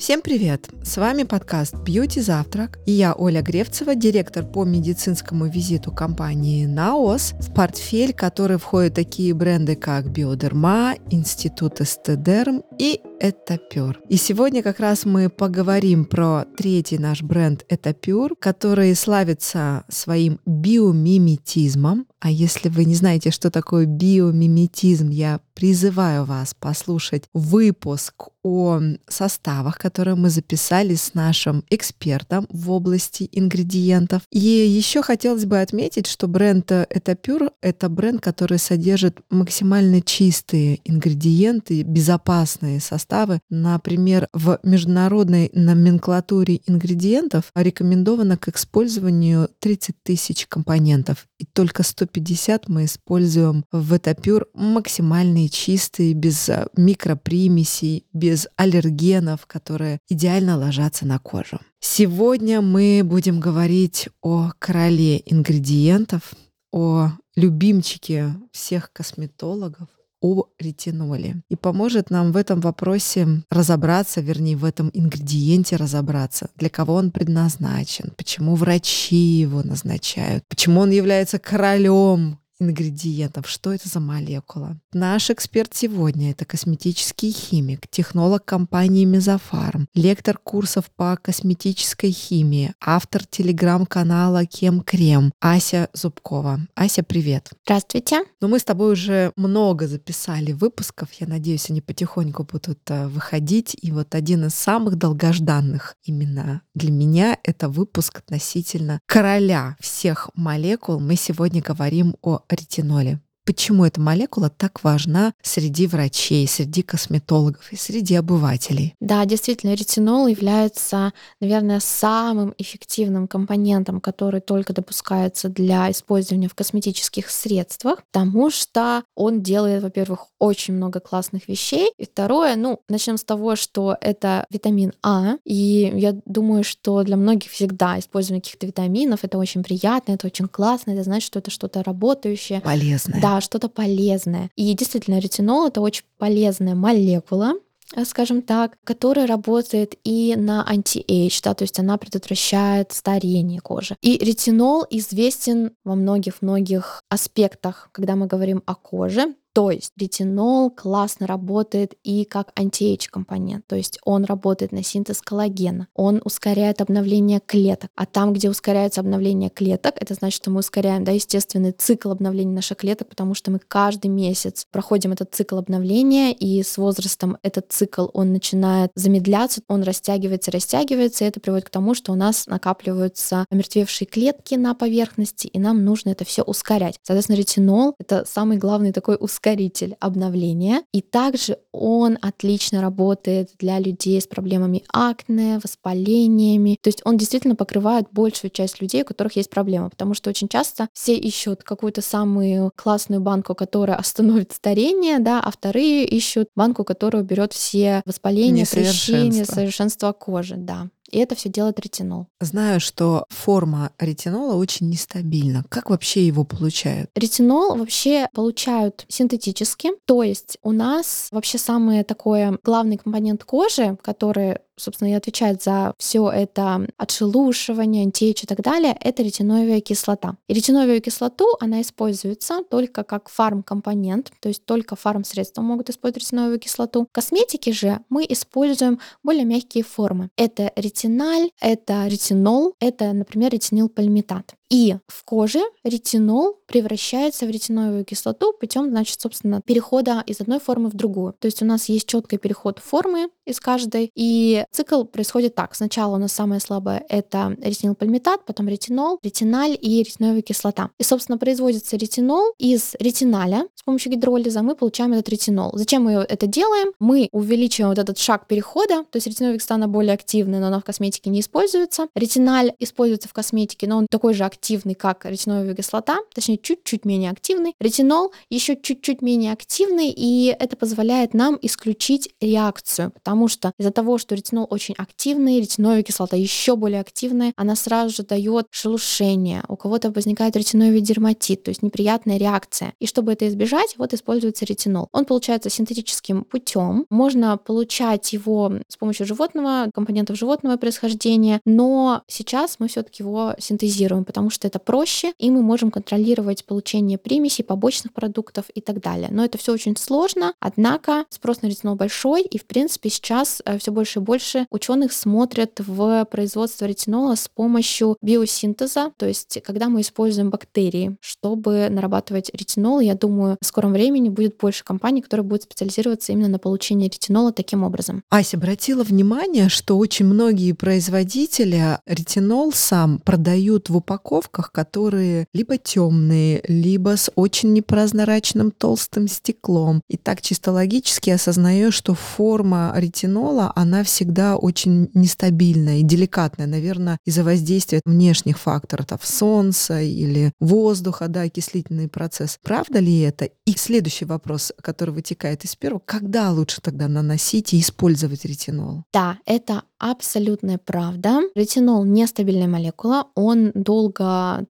Всем привет! С вами подкаст «Бьюти Завтрак» и я, Оля Гревцева, директор по медицинскому визиту компании «Наос», в портфель который входят такие бренды, как «Биодерма», «Институт Эстедерм» и «Этапюр». И сегодня как раз мы поговорим про третий наш бренд «Этапюр», который славится своим биомиметизмом, а если вы не знаете, что такое биомиметизм, я призываю вас послушать выпуск о составах, которые мы записали с нашим экспертом в области ингредиентов. И еще хотелось бы отметить, что бренд Etapure — это бренд, который содержит максимально чистые ингредиенты, безопасные составы. Например, в международной номенклатуре ингредиентов рекомендовано к использованию 30 тысяч компонентов, и только 150 мы используем в Etapure максимальные чистые, без э, микропримесей, без аллергенов, которые идеально ложатся на кожу. Сегодня мы будем говорить о короле ингредиентов, о любимчике всех косметологов, о ретиноле. И поможет нам в этом вопросе разобраться, вернее, в этом ингредиенте разобраться, для кого он предназначен, почему врачи его назначают, почему он является королем ингредиентов. Что это за молекула? Наш эксперт сегодня — это косметический химик, технолог компании Мезофарм, лектор курсов по косметической химии, автор телеграм-канала Кем Крем Ася Зубкова. Ася, привет. Здравствуйте. Ну, мы с тобой уже много записали выпусков. Я надеюсь, они потихоньку будут э, выходить. И вот один из самых долгожданных именно для меня — это выпуск относительно короля всех молекул. Мы сегодня говорим о ретиноле. Почему эта молекула так важна среди врачей, среди косметологов и среди обывателей? Да, действительно, ретинол является, наверное, самым эффективным компонентом, который только допускается для использования в косметических средствах, потому что он делает, во-первых, очень много классных вещей, и второе, ну, начнем с того, что это витамин А, и я думаю, что для многих всегда использование каких-то витаминов это очень приятно, это очень классно, это значит, что это что-то работающее. Полезное. Да, что-то полезное. И действительно, ретинол это очень полезная молекула, э, скажем так, которая работает и на anti-age, да, то есть она предотвращает старение кожи. И ретинол известен во многих-многих аспектах, когда мы говорим о коже. То есть ретинол классно работает и как anti-age компонент, то есть он работает на синтез коллагена, он ускоряет обновление клеток, а там, где ускоряется обновление клеток, это значит, что мы ускоряем, да, естественный цикл обновления наших клеток, потому что мы каждый месяц проходим этот цикл обновления, и с возрастом этот цикл, он начинает замедляться, он растягивается, растягивается, и это приводит к тому, что у нас накапливаются омертвевшие клетки на поверхности, и нам нужно это все ускорять. Соответственно, ретинол — это самый главный такой ускоритель ускоритель обновления. И также он отлично работает для людей с проблемами акне, воспалениями. То есть он действительно покрывает большую часть людей, у которых есть проблемы. Потому что очень часто все ищут какую-то самую классную банку, которая остановит старение, да, а вторые ищут банку, которая уберет все воспаления, прыщения, совершенство кожи, да. И это все делает ретинол. Знаю, что форма ретинола очень нестабильна. Как вообще его получают? Ретинол вообще получают синтетически. То есть у нас вообще самый такой главный компонент кожи, который собственно, и отвечает за все это отшелушивание, антиэйдж и так далее, это ретиновая кислота. И ретиновую кислоту, она используется только как фармкомпонент, то есть только фармсредства могут использовать ретиновую кислоту. В косметике же мы используем более мягкие формы. Это ретиналь, это ретинол, это, например, ретинилпальмитат. И в коже ретинол превращается в ретиновую кислоту путем, значит, собственно, перехода из одной формы в другую. То есть у нас есть четкий переход формы из каждой, и цикл происходит так. Сначала у нас самое слабое — это ретинилпальмитат, потом ретинол, ретиналь и ретиновая кислота. И, собственно, производится ретинол из ретиналя. С помощью гидролиза мы получаем этот ретинол. Зачем мы это делаем? Мы увеличиваем вот этот шаг перехода, то есть ретиновая кислота, она более активная, но она в косметике не используется. Ретиналь используется в косметике, но он такой же активный, активный, как ретиновая кислота, точнее, чуть-чуть менее активный. Ретинол еще чуть-чуть менее активный, и это позволяет нам исключить реакцию, потому что из-за того, что ретинол очень активный, ретиновая кислота еще более активная, она сразу же дает шелушение, у кого-то возникает ретиновый дерматит, то есть неприятная реакция. И чтобы это избежать, вот используется ретинол. Он получается синтетическим путем. Можно получать его с помощью животного, компонентов животного происхождения, но сейчас мы все-таки его синтезируем, потому что это проще, и мы можем контролировать получение примесей, побочных продуктов и так далее. Но это все очень сложно, однако спрос на ретинол большой, и в принципе сейчас э, все больше и больше ученых смотрят в производство ретинола с помощью биосинтеза, то есть когда мы используем бактерии, чтобы нарабатывать ретинол, я думаю, в скором времени будет больше компаний, которые будут специализироваться именно на получении ретинола таким образом. Ася обратила внимание, что очень многие производители ретинол сам продают в упаковках, которые либо темные, либо с очень непрозрачным толстым стеклом. И так чисто логически осознаю, что форма ретинола, она всегда очень нестабильная и деликатная, наверное, из-за воздействия внешних факторов, солнца или воздуха, да, окислительный процесс. Правда ли это? И следующий вопрос, который вытекает из первого, когда лучше тогда наносить и использовать ретинол? Да, это абсолютная правда. Ретинол нестабильная молекула, он долго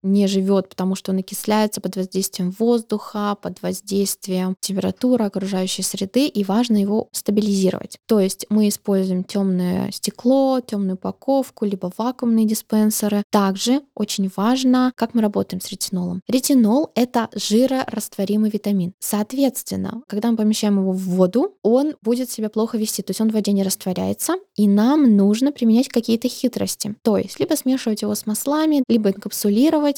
не живет, потому что он окисляется под воздействием воздуха, под воздействием температуры окружающей среды, и важно его стабилизировать. То есть мы используем темное стекло, темную упаковку, либо вакуумные диспенсеры. Также очень важно, как мы работаем с ретинолом. Ретинол — это жирорастворимый витамин. Соответственно, когда мы помещаем его в воду, он будет себя плохо вести, то есть он в воде не растворяется, и нам нужно применять какие-то хитрости. То есть либо смешивать его с маслами, либо инкапсулировать,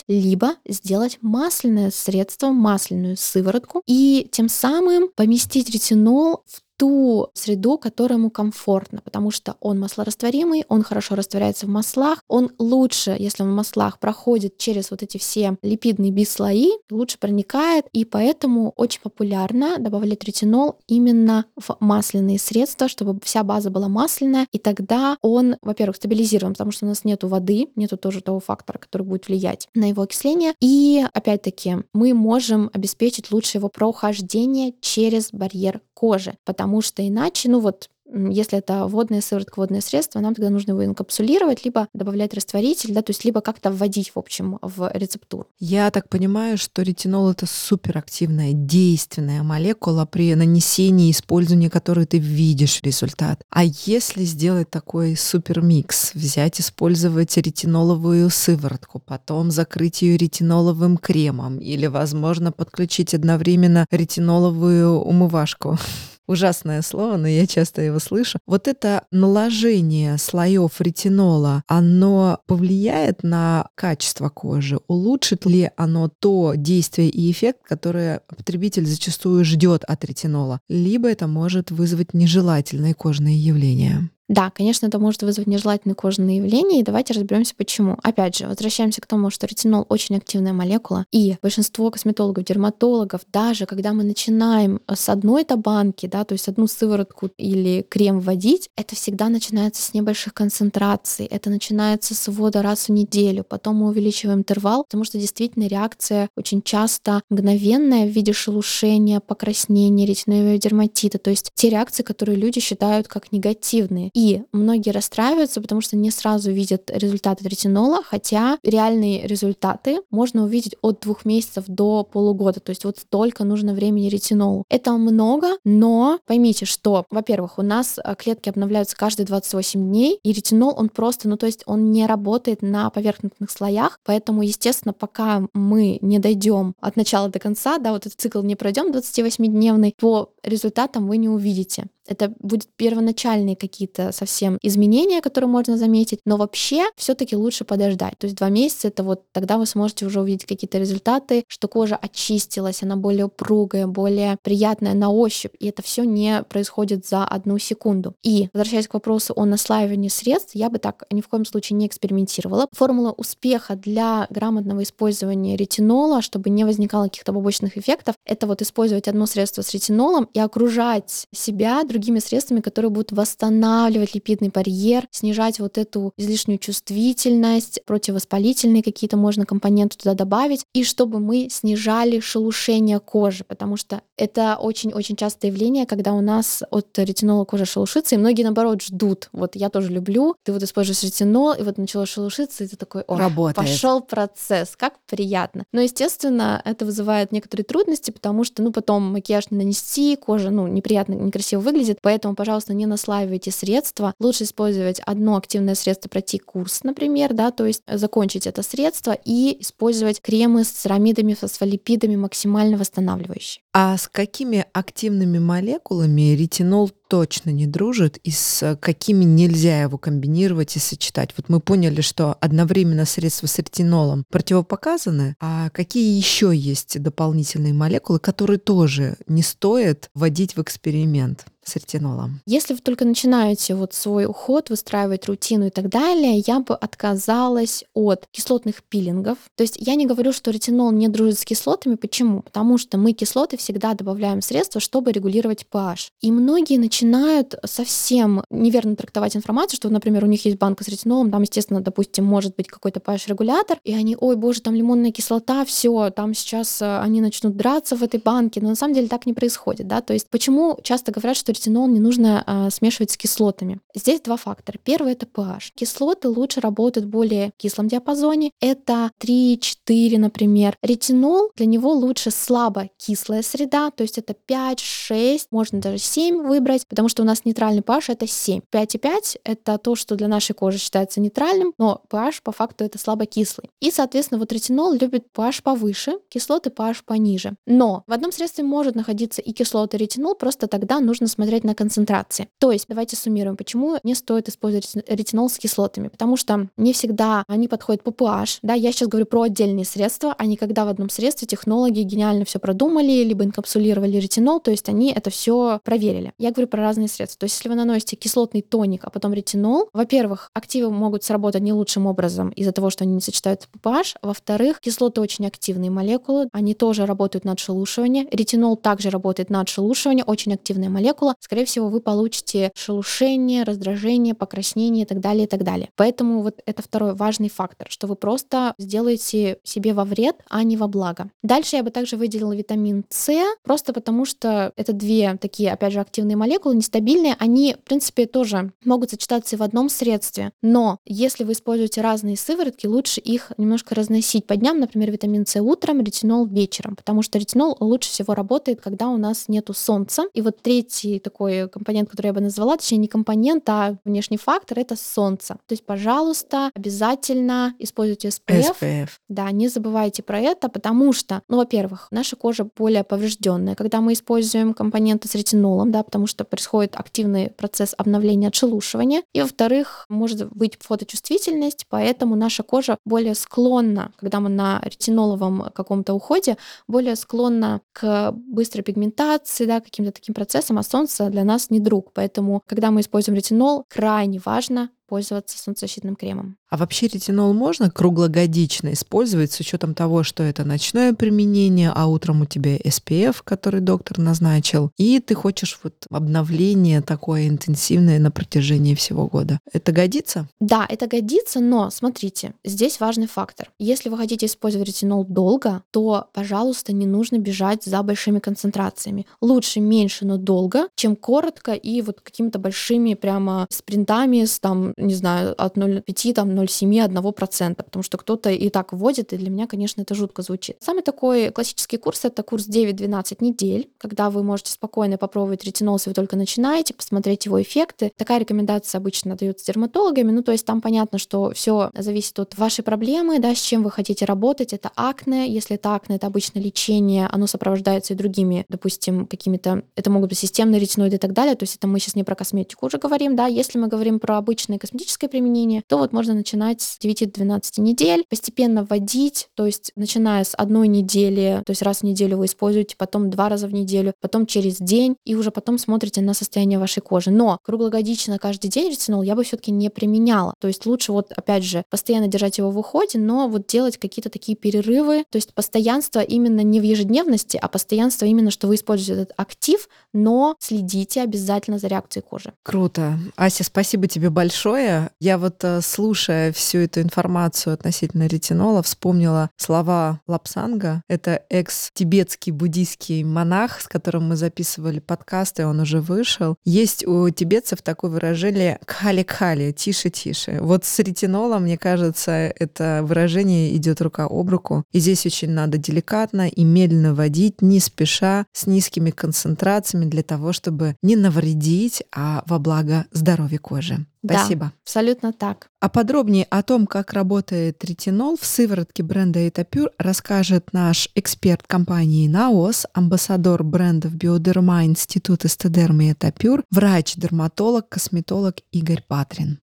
либо сделать масляное средство, масляную сыворотку, и тем самым поместить ретинол в ту среду, которая ему комфортна, потому что он маслорастворимый, он хорошо растворяется в маслах, он лучше, если он в маслах проходит через вот эти все липидные бислои, лучше проникает, и поэтому очень популярно добавлять ретинол именно в масляные средства, чтобы вся база была масляная, и тогда он, во-первых, стабилизируем, потому что у нас нету воды, нету тоже того фактора, который будет влиять на его окисление, и опять-таки мы можем обеспечить лучше его прохождение через барьер кожи, потому что иначе, ну вот если это водная сыворотка, водное средство, нам тогда нужно его инкапсулировать, либо добавлять растворитель, да, то есть либо как-то вводить, в общем, в рецептуру. Я так понимаю, что ретинол — это суперактивная, действенная молекула при нанесении и использовании которой ты видишь результат. А если сделать такой супермикс, взять, использовать ретиноловую сыворотку, потом закрыть ее ретиноловым кремом или, возможно, подключить одновременно ретиноловую умывашку, ужасное слово, но я часто его слышу. Вот это наложение слоев ретинола, оно повлияет на качество кожи? Улучшит ли оно то действие и эффект, которое потребитель зачастую ждет от ретинола? Либо это может вызвать нежелательные кожные явления? Да, конечно, это может вызвать нежелательные кожные явления, и давайте разберемся, почему. Опять же, возвращаемся к тому, что ретинол очень активная молекула, и большинство косметологов, дерматологов, даже когда мы начинаем с одной-то банки, да, то есть одну сыворотку или крем вводить, это всегда начинается с небольших концентраций, это начинается с ввода раз в неделю, потом мы увеличиваем интервал, потому что действительно реакция очень часто мгновенная в виде шелушения, покраснения, ретинового дерматита, то есть те реакции, которые люди считают как негативные. И многие расстраиваются, потому что не сразу видят результаты ретинола, хотя реальные результаты можно увидеть от двух месяцев до полугода. То есть вот столько нужно времени ретинолу. Это много, но поймите, что, во-первых, у нас э, клетки обновляются каждые 28 дней, и ретинол, он просто, ну то есть он не работает на поверхностных слоях, поэтому, естественно, пока мы не дойдем от начала до конца, да, вот этот цикл не пройдем 28-дневный, по результатам вы не увидите. Это будут первоначальные какие-то совсем изменения, которые можно заметить, но вообще все-таки лучше подождать. То есть два месяца это вот тогда вы сможете уже увидеть какие-то результаты, что кожа очистилась, она более упругая, более приятная на ощупь, и это все не происходит за одну секунду. И возвращаясь к вопросу о наслаивании средств, я бы так ни в коем случае не экспериментировала. Формула успеха для грамотного использования ретинола, чтобы не возникало каких-то побочных эффектов, это вот использовать одно средство с ретинолом и окружать себя другими средствами, которые будут восстанавливать липидный барьер, снижать вот эту излишнюю чувствительность, противовоспалительные какие-то можно компоненты туда добавить, и чтобы мы снижали шелушение кожи, потому что это очень-очень частое явление, когда у нас от ретинола кожа шелушится, и многие, наоборот, ждут. Вот я тоже люблю, ты вот используешь ретинол, и вот начало шелушиться, и ты такой, о, пошел процесс, как приятно. Но, естественно, это вызывает некоторые трудности, потому что, ну, потом макияж не нанести, кожа, ну, неприятно, некрасиво выглядит, поэтому, пожалуйста, не наслаивайте средства. Лучше использовать одно активное средство, пройти курс, например, да, то есть закончить это средство и использовать кремы с церамидами, фосфолипидами максимально восстанавливающие. А с какими активными молекулами ретинол точно не дружит и с какими нельзя его комбинировать и сочетать? Вот мы поняли, что одновременно средства с ретинолом противопоказаны, а какие еще есть дополнительные молекулы, которые тоже не стоит вводить в эксперимент? С ретинолом? Если вы только начинаете вот свой уход, выстраивать рутину и так далее, я бы отказалась от кислотных пилингов. То есть я не говорю, что ретинол не дружит с кислотами. Почему? Потому что мы кислоты всегда добавляем средства, чтобы регулировать pH. И многие начинают совсем неверно трактовать информацию, что, например, у них есть банка с ретинолом, там, естественно, допустим, может быть какой-то pH-регулятор, и они, ой, боже, там лимонная кислота, все, там сейчас э, они начнут драться в этой банке, но на самом деле так не происходит, да, то есть почему часто говорят, что ретинол не нужно а, смешивать с кислотами? Здесь два фактора. Первый — это pH. Кислоты лучше работают в более кислом диапазоне, это 3-4, например. Ретинол, для него лучше слабо кислая среда, то есть это 5, 6, можно даже 7 выбрать, потому что у нас нейтральный pH это 7. 5,5 это то, что для нашей кожи считается нейтральным, но pH по факту это слабо кислый. И, соответственно, вот ретинол любит pH повыше, кислоты pH пониже. Но в одном средстве может находиться и кислота, и ретинол, просто тогда нужно смотреть на концентрации. То есть, давайте суммируем, почему не стоит использовать ретинол с кислотами, потому что не всегда они подходят по pH, да, я сейчас говорю про отдельные средства, а не когда в одном средстве технологи гениально все продумали, либо инкапсулировали ретинол, то есть они это все проверили. Я говорю про разные средства. То есть если вы наносите кислотный тоник, а потом ретинол, во-первых, активы могут сработать не лучшим образом из-за того, что они не сочетаются по pH. Во-вторых, кислоты очень активные молекулы, они тоже работают над шелушиванием. Ретинол также работает над шелушиванием, очень активная молекула. Скорее всего, вы получите шелушение, раздражение, покраснение и так далее, и так далее. Поэтому вот это второй важный фактор, что вы просто сделаете себе во вред, а не во благо. Дальше я бы также выделила витамин С, просто потому что это две такие, опять же, активные молекулы, нестабильные, они, в принципе, тоже могут сочетаться и в одном средстве, но если вы используете разные сыворотки, лучше их немножко разносить по дням, например, витамин С утром, ретинол вечером, потому что ретинол лучше всего работает, когда у нас нету солнца. И вот третий такой компонент, который я бы назвала, точнее не компонент, а внешний фактор, это солнце. То есть, пожалуйста, обязательно используйте SPF. SPF. Да, не забывайте про это, потому что, ну, во-первых, наша кожа более поврежденная, когда мы используем компоненты с ретинолом, да, потому что происходит активный процесс обновления отшелушивания. И, во-вторых, может быть фоточувствительность, поэтому наша кожа более склонна, когда мы на ретиноловом каком-то уходе, более склонна к быстрой пигментации, да, каким-то таким процессам, а солнце для нас не друг. Поэтому, когда мы используем ретинол, крайне важно пользоваться солнцезащитным кремом. А вообще ретинол можно круглогодично использовать с учетом того, что это ночное применение, а утром у тебя SPF, который доктор назначил, и ты хочешь вот обновление такое интенсивное на протяжении всего года. Это годится? Да, это годится, но смотрите, здесь важный фактор. Если вы хотите использовать ретинол долго, то, пожалуйста, не нужно бежать за большими концентрациями. Лучше меньше, но долго, чем коротко и вот какими-то большими прямо спринтами с там не знаю, от 0,5, там, 0,7, 1%, потому что кто-то и так вводит, и для меня, конечно, это жутко звучит. Самый такой классический курс — это курс 9-12 недель, когда вы можете спокойно попробовать ретинол, если вы только начинаете, посмотреть его эффекты. Такая рекомендация обычно дается дерматологами, ну, то есть там понятно, что все зависит от вашей проблемы, да, с чем вы хотите работать. Это акне, если это акне, это обычно лечение, оно сопровождается и другими, допустим, какими-то, это могут быть системные ретиноиды и так далее, то есть это мы сейчас не про косметику уже говорим, да, если мы говорим про обычные косметическое применение, то вот можно начинать с 9-12 недель, постепенно вводить, то есть начиная с одной недели, то есть раз в неделю вы используете, потом два раза в неделю, потом через день, и уже потом смотрите на состояние вашей кожи. Но круглогодично каждый день ретинол я бы все-таки не применяла. То есть лучше вот, опять же, постоянно держать его в уходе, но вот делать какие-то такие перерывы, то есть постоянство именно не в ежедневности, а постоянство именно, что вы используете этот актив, но следите обязательно за реакцией кожи. Круто. Ася, спасибо тебе большое. Я вот, э, слушая всю эту информацию относительно ретинола, вспомнила слова Лапсанга. Это экс-тибетский буддийский монах, с которым мы записывали подкасты, он уже вышел. Есть у тибетцев такое выражение «кхали-кхали», «тише-тише». Вот с ретинолом, мне кажется, это выражение идет рука об руку. И здесь очень надо деликатно и медленно водить, не спеша, с низкими концентрациями для того, чтобы не навредить, а во благо здоровья кожи. Спасибо. Да, абсолютно так. А подробнее о том, как работает ретинол в сыворотке бренда Этапюр, расскажет наш эксперт компании Наос, амбассадор брендов Биодерма Институт эстедермы Этапюр, врач-дерматолог, косметолог Игорь Патрин.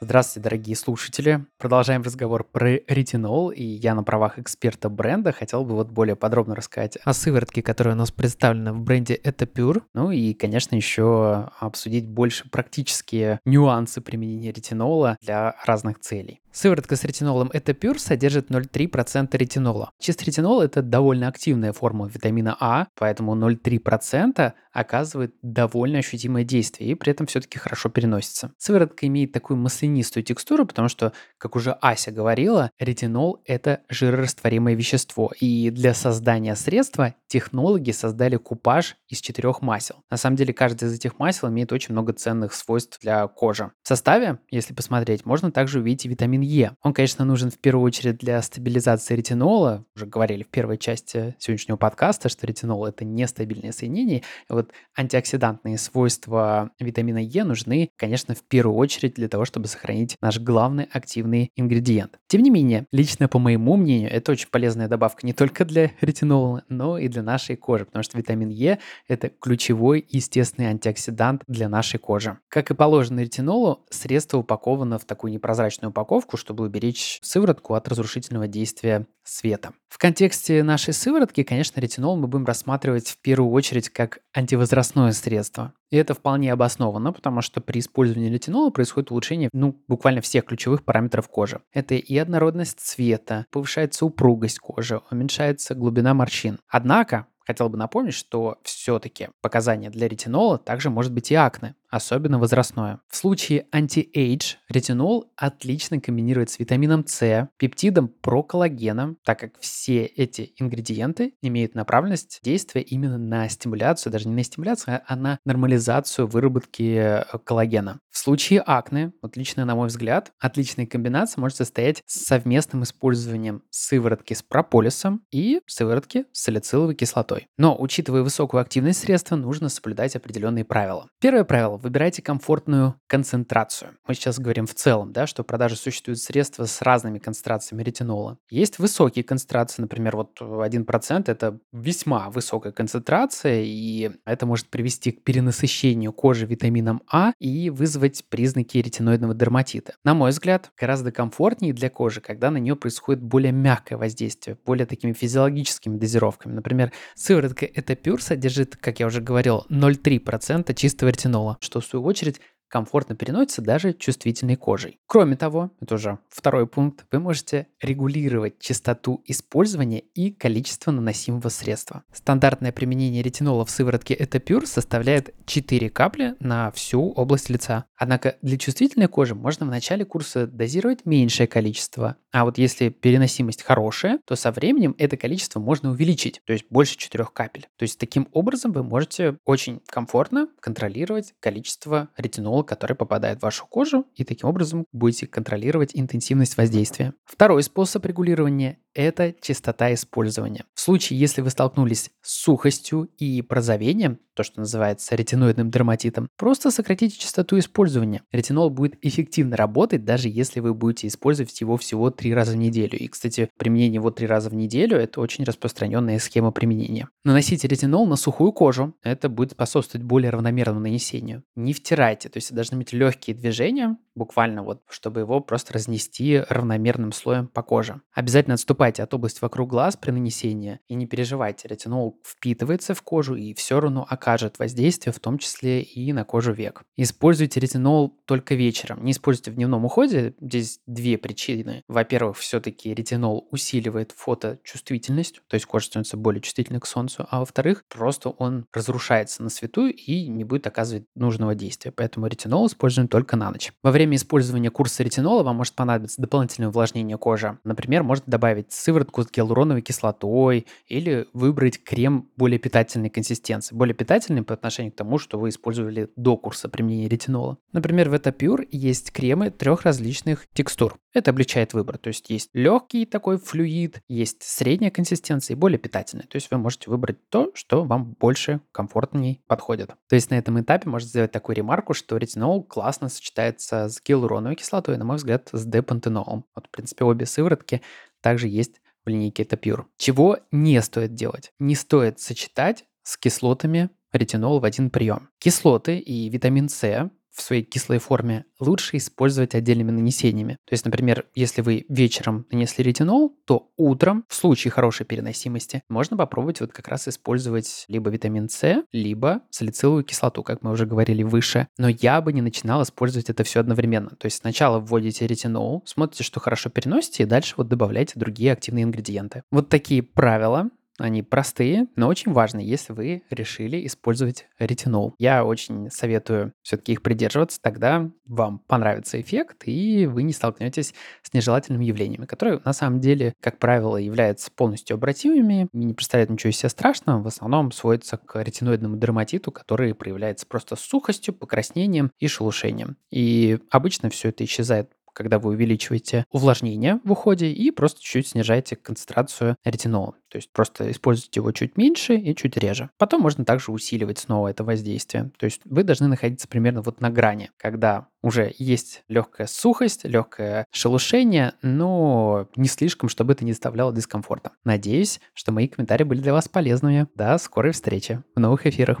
Здравствуйте, дорогие слушатели. Продолжаем разговор про ретинол, и я на правах эксперта бренда хотел бы вот более подробно рассказать о сыворотке, которая у нас представлена в бренде Pure. Ну и, конечно, еще обсудить больше практические нюансы применения ретинола для разных целей. Сыворотка с ретинолом Это Pure содержит 0,3% ретинола. Чистый ретинол – это довольно активная форма витамина А, поэтому 0,3% оказывает довольно ощутимое действие и при этом все-таки хорошо переносится. Сыворотка имеет такую маслянистую текстуру, потому что, как уже Ася говорила, ретинол – это жирорастворимое вещество, и для создания средства технологи создали купаж из четырех масел. На самом деле, каждый из этих масел имеет очень много ценных свойств для кожи. В составе, если посмотреть, можно также увидеть и витамин Е. Он, конечно, нужен в первую очередь для стабилизации ретинола. Уже говорили в первой части сегодняшнего подкаста, что ретинол – это нестабильное соединение. И вот антиоксидантные свойства витамина Е нужны, конечно, в первую очередь для того, чтобы сохранить наш главный активный ингредиент. Тем не менее, лично по моему мнению, это очень полезная добавка не только для ретинола, но и для нашей кожи, потому что витамин Е – это ключевой естественный антиоксидант для нашей кожи. Как и положено ретинолу, средство упаковано в такую непрозрачную упаковку, чтобы уберечь сыворотку от разрушительного действия света. В контексте нашей сыворотки, конечно, ретинол мы будем рассматривать в первую очередь как антивозрастное средство. И это вполне обосновано, потому что при использовании ретинола происходит улучшение ну, буквально всех ключевых параметров кожи. Это и однородность цвета, повышается упругость кожи, уменьшается глубина морщин. Однако, хотел бы напомнить, что все-таки показания для ретинола также может быть и акне особенно возрастное. В случае anti-age ретинол отлично комбинирует с витамином С, пептидом проколлагена, так как все эти ингредиенты имеют направленность действия именно на стимуляцию, даже не на стимуляцию, а на нормализацию выработки э, коллагена. В случае акне, отличная, на мой взгляд, отличная комбинация может состоять с совместным использованием сыворотки с прополисом и сыворотки с салициловой кислотой. Но, учитывая высокую активность средства, нужно соблюдать определенные правила. Первое правило выбирайте комфортную концентрацию. Мы сейчас говорим в целом, да, что в продаже существуют средства с разными концентрациями ретинола. Есть высокие концентрации, например, вот 1% это весьма высокая концентрация, и это может привести к перенасыщению кожи витамином А и вызвать признаки ретиноидного дерматита. На мой взгляд, гораздо комфортнее для кожи, когда на нее происходит более мягкое воздействие, более такими физиологическими дозировками. Например, сыворотка Этапюр содержит, как я уже говорил, 0,3% чистого ретинола, что в свою очередь комфортно переносится даже чувствительной кожей. Кроме того, это уже второй пункт, вы можете регулировать частоту использования и количество наносимого средства. Стандартное применение ретинола в сыворотке Etapure составляет 4 капли на всю область лица. Однако для чувствительной кожи можно в начале курса дозировать меньшее количество, а вот если переносимость хорошая, то со временем это количество можно увеличить, то есть больше 4 капель. То есть таким образом вы можете очень комфортно контролировать количество ретинола ретинол, который попадает в вашу кожу, и таким образом будете контролировать интенсивность воздействия. Второй способ регулирования – это частота использования. В случае, если вы столкнулись с сухостью и прозовением, то, что называется ретиноидным дерматитом, просто сократите частоту использования. Ретинол будет эффективно работать, даже если вы будете использовать его всего три раза в неделю. И, кстати, применение его три раза в неделю – это очень распространенная схема применения. Наносите ретинол на сухую кожу. Это будет способствовать более равномерному нанесению. Не втирайте, то есть должны быть легкие движения, буквально вот, чтобы его просто разнести равномерным слоем по коже. Обязательно отступайте от области вокруг глаз при нанесении и не переживайте, ретинол впитывается в кожу и все равно окажет воздействие, в том числе и на кожу век. Используйте ретинол только вечером, не используйте в дневном уходе. Здесь две причины. Во-первых, все-таки ретинол усиливает фоточувствительность, то есть кожа становится более чувствительной к солнцу, а во-вторых, просто он разрушается на свету и не будет оказывать нужного действия. Поэтому ретинол используем только на ночь. Во время время использования курса ретинола вам может понадобиться дополнительное увлажнение кожи. Например, можно добавить сыворотку с гиалуроновой кислотой или выбрать крем более питательной консистенции. Более питательный по отношению к тому, что вы использовали до курса применения ретинола. Например, в Etapure есть кремы трех различных текстур. Это облегчает выбор. То есть есть легкий такой флюид, есть средняя консистенция и более питательный. То есть вы можете выбрать то, что вам больше комфортней подходит. То есть на этом этапе можно сделать такую ремарку, что ретинол классно сочетается с с гиалуроновой кислотой, на мой взгляд, с депантенолом. Вот, в принципе, обе сыворотки также есть в линейке Etapure. Чего не стоит делать? Не стоит сочетать с кислотами ретинол в один прием. Кислоты и витамин С в своей кислой форме, лучше использовать отдельными нанесениями. То есть, например, если вы вечером нанесли ретинол, то утром, в случае хорошей переносимости, можно попробовать вот как раз использовать либо витамин С, либо салициловую кислоту, как мы уже говорили выше. Но я бы не начинал использовать это все одновременно. То есть сначала вводите ретинол, смотрите, что хорошо переносите, и дальше вот добавляйте другие активные ингредиенты. Вот такие правила они простые, но очень важны, если вы решили использовать ретинол. Я очень советую все-таки их придерживаться, тогда вам понравится эффект, и вы не столкнетесь с нежелательными явлениями, которые на самом деле, как правило, являются полностью обратимыми не представляют ничего из себя страшного, в основном сводятся к ретиноидному дерматиту, который проявляется просто сухостью, покраснением и шелушением. И обычно все это исчезает когда вы увеличиваете увлажнение в уходе и просто чуть-чуть снижаете концентрацию ретинола. То есть просто используйте его чуть меньше и чуть реже. Потом можно также усиливать снова это воздействие. То есть вы должны находиться примерно вот на грани, когда уже есть легкая сухость, легкое шелушение, но не слишком, чтобы это не доставляло дискомфорта. Надеюсь, что мои комментарии были для вас полезными. До скорой встречи в новых эфирах.